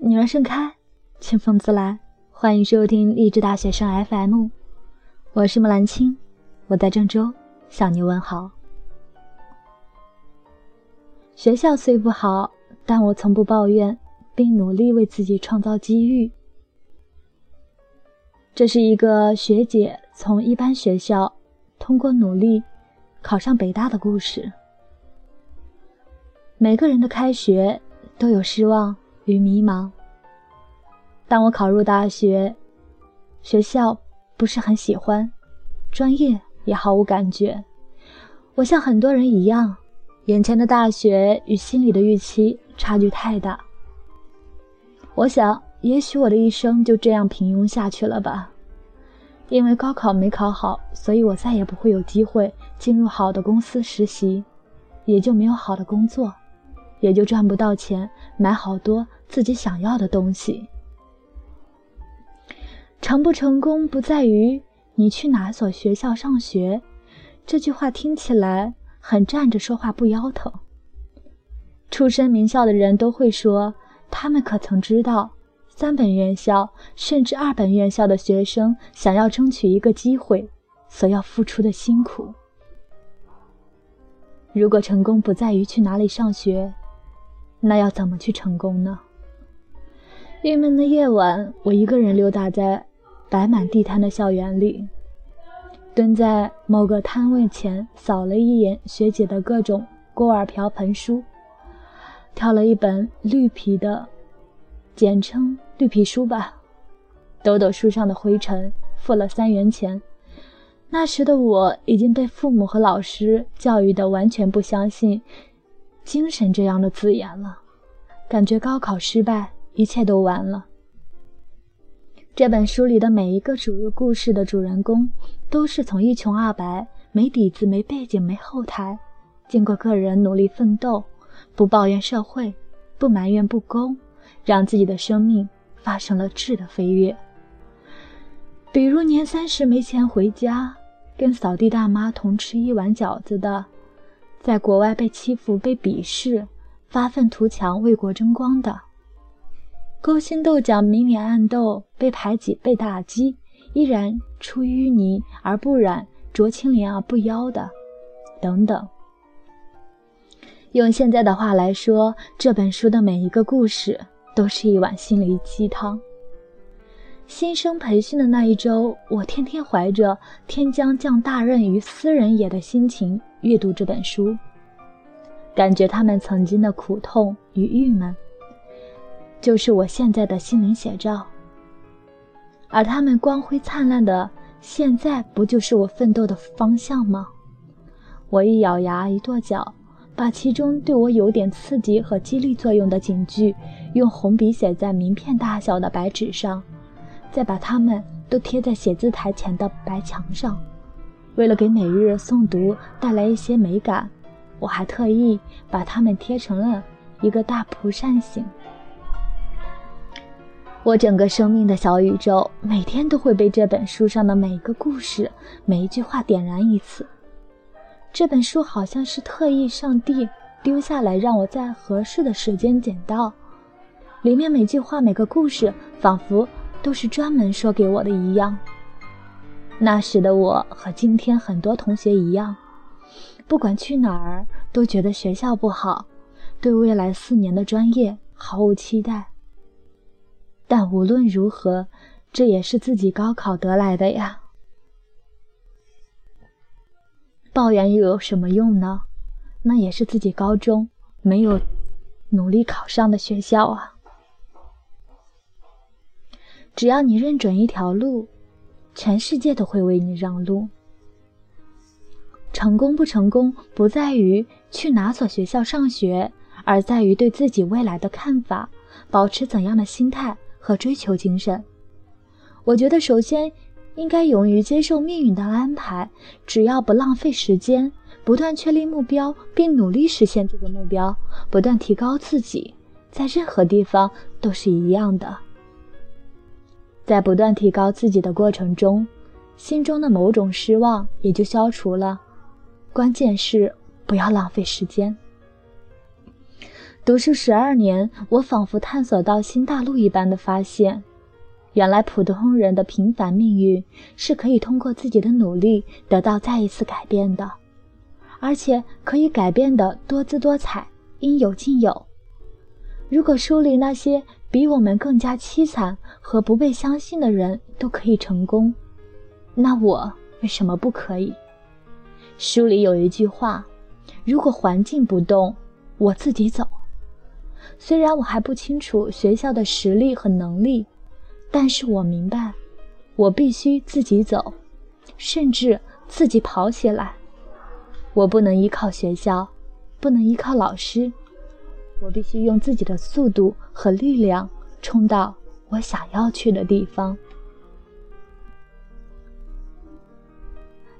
女儿盛开，清风自来。欢迎收听励志大学生 FM，我是木兰青，我在郑州向你问好。学校虽不好，但我从不抱怨，并努力为自己创造机遇。这是一个学姐从一般学校通过努力考上北大的故事。每个人的开学都有失望与迷茫。当我考入大学，学校不是很喜欢，专业也毫无感觉。我像很多人一样，眼前的大学与心里的预期差距太大。我想，也许我的一生就这样平庸下去了吧。因为高考没考好，所以我再也不会有机会进入好的公司实习，也就没有好的工作，也就赚不到钱买好多自己想要的东西。成不成功不在于你去哪所学校上学，这句话听起来很站着说话不腰疼。出身名校的人都会说，他们可曾知道，三本院校甚至二本院校的学生想要争取一个机会，所要付出的辛苦。如果成功不在于去哪里上学，那要怎么去成功呢？郁闷的夜晚，我一个人溜达在。摆满地摊的校园里，蹲在某个摊位前，扫了一眼学姐的各种锅碗瓢盆书，挑了一本绿皮的，简称绿皮书吧，抖抖书上的灰尘，付了三元钱。那时的我已经被父母和老师教育的完全不相信“精神”这样的字眼了，感觉高考失败，一切都完了。这本书里的每一个主故事的主人公，都是从一穷二白、没底子、没背景、没后台，经过个人努力奋斗，不抱怨社会，不埋怨不公，让自己的生命发生了质的飞跃。比如年三十没钱回家，跟扫地大妈同吃一碗饺子的，在国外被欺负、被鄙视，发愤图强、为国争光的。勾心斗角、明里暗斗、被排挤、被打击，依然出淤泥而不染、濯清涟而不妖的，等等。用现在的话来说，这本书的每一个故事都是一碗心灵鸡汤。新生培训的那一周，我天天怀着“天将降大任于斯人也”的心情阅读这本书，感觉他们曾经的苦痛与郁闷。就是我现在的心灵写照，而他们光辉灿烂的现在，不就是我奋斗的方向吗？我一咬牙，一跺脚，把其中对我有点刺激和激励作用的警句，用红笔写在名片大小的白纸上，再把它们都贴在写字台前的白墙上。为了给每日诵读带来一些美感，我还特意把它们贴成了一个大蒲扇形。我整个生命的小宇宙，每天都会被这本书上的每个故事、每一句话点燃一次。这本书好像是特意上帝丢下来，让我在合适的时间捡到。里面每句话、每个故事，仿佛都是专门说给我的一样。那时的我和今天很多同学一样，不管去哪儿，都觉得学校不好，对未来四年的专业毫无期待。但无论如何，这也是自己高考得来的呀。抱怨又有什么用呢？那也是自己高中没有努力考上的学校啊。只要你认准一条路，全世界都会为你让路。成功不成功，不在于去哪所学校上学，而在于对自己未来的看法，保持怎样的心态。和追求精神，我觉得首先应该勇于接受命运的安排，只要不浪费时间，不断确立目标，并努力实现这个目标，不断提高自己，在任何地方都是一样的。在不断提高自己的过程中，心中的某种失望也就消除了。关键是不要浪费时间。读书十二年，我仿佛探索到新大陆一般的发现，原来普通人的平凡命运是可以通过自己的努力得到再一次改变的，而且可以改变的多姿多彩，应有尽有。如果书里那些比我们更加凄惨和不被相信的人都可以成功，那我为什么不可以？书里有一句话：“如果环境不动，我自己走。”虽然我还不清楚学校的实力和能力，但是我明白，我必须自己走，甚至自己跑起来。我不能依靠学校，不能依靠老师，我必须用自己的速度和力量冲到我想要去的地方。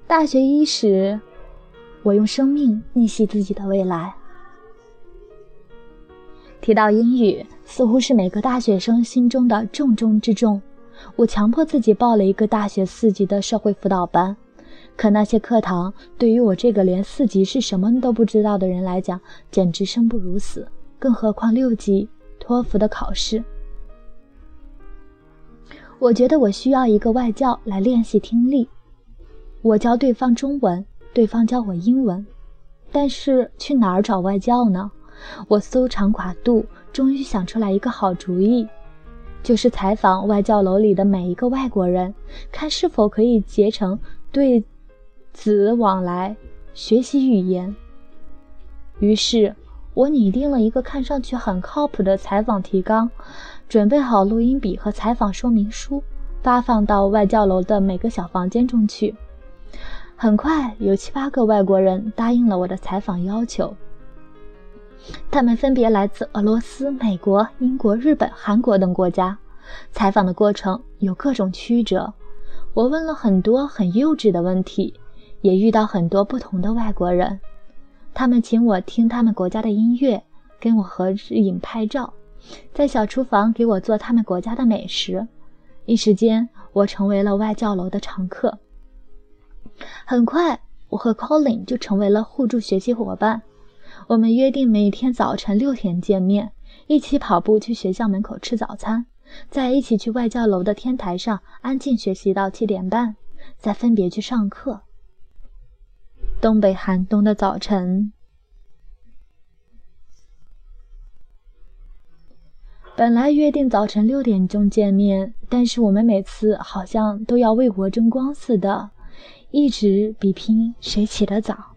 大学伊始，我用生命逆袭自己的未来。提到英语，似乎是每个大学生心中的重中之重。我强迫自己报了一个大学四级的社会辅导班，可那些课堂对于我这个连四级是什么都不知道的人来讲，简直生不如死。更何况六级托福的考试。我觉得我需要一个外教来练习听力。我教对方中文，对方教我英文，但是去哪儿找外教呢？我搜肠刮肚，终于想出来一个好主意，就是采访外教楼里的每一个外国人，看是否可以结成对子往来，学习语言。于是，我拟定了一个看上去很靠谱的采访提纲，准备好录音笔和采访说明书，发放到外教楼的每个小房间中去。很快，有七八个外国人答应了我的采访要求。他们分别来自俄罗斯、美国、英国、日本、韩国等国家。采访的过程有各种曲折，我问了很多很幼稚的问题，也遇到很多不同的外国人。他们请我听他们国家的音乐，跟我合影拍照，在小厨房给我做他们国家的美食。一时间，我成为了外教楼的常客。很快，我和 Colin 就成为了互助学习伙伴。我们约定每天早晨六点见面，一起跑步去学校门口吃早餐，再一起去外教楼的天台上安静学习到七点半，再分别去上课。东北寒冬的早晨，本来约定早晨六点钟见面，但是我们每次好像都要为国争光似的，一直比拼谁起得早。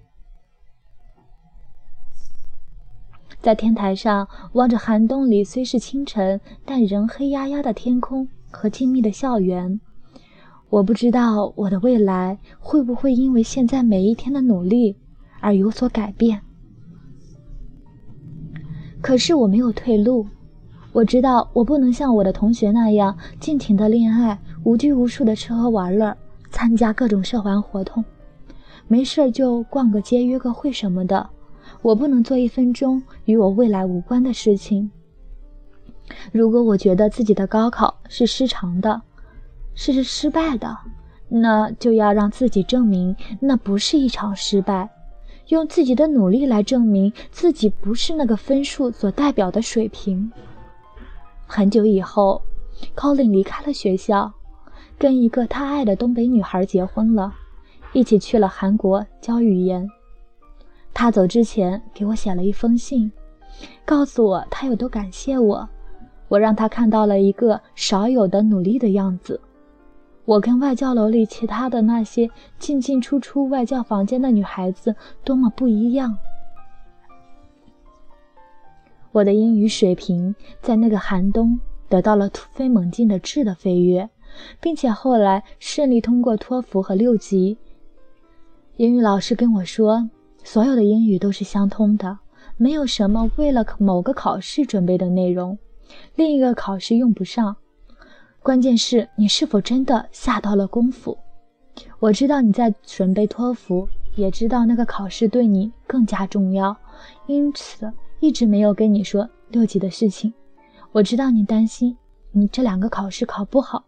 在天台上望着寒冬里虽是清晨，但仍黑压压的天空和静谧的校园，我不知道我的未来会不会因为现在每一天的努力而有所改变。可是我没有退路，我知道我不能像我的同学那样尽情的恋爱，无拘无束的吃喝玩乐，参加各种社团活动，没事就逛个街、约个会什么的。我不能做一分钟与我未来无关的事情。如果我觉得自己的高考是失常的，是失败的，那就要让自己证明那不是一场失败，用自己的努力来证明自己不是那个分数所代表的水平。很久以后，Colin 离开了学校，跟一个他爱的东北女孩结婚了，一起去了韩国教语言。他走之前给我写了一封信，告诉我他有多感谢我。我让他看到了一个少有的努力的样子。我跟外教楼里其他的那些进进出出外教房间的女孩子多么不一样。我的英语水平在那个寒冬得到了突飞猛进的质的飞跃，并且后来顺利通过托福和六级。英语老师跟我说。所有的英语都是相通的，没有什么为了某个考试准备的内容，另一个考试用不上。关键是你是否真的下到了功夫。我知道你在准备托福，也知道那个考试对你更加重要，因此一直没有跟你说六级的事情。我知道你担心你这两个考试考不好，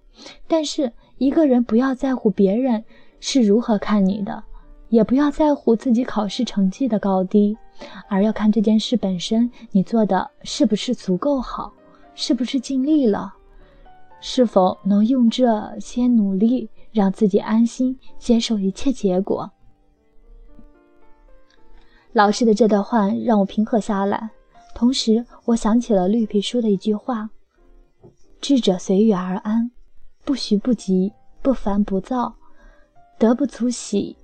但是一个人不要在乎别人是如何看你的。也不要在乎自己考试成绩的高低，而要看这件事本身，你做的是不是足够好，是不是尽力了，是否能用这些努力让自己安心接受一切结果。老师的这段话让我平和下来，同时我想起了绿皮书的一句话：“智者随遇而安，不徐不急，不烦不躁，得不足喜，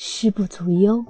失不足忧。”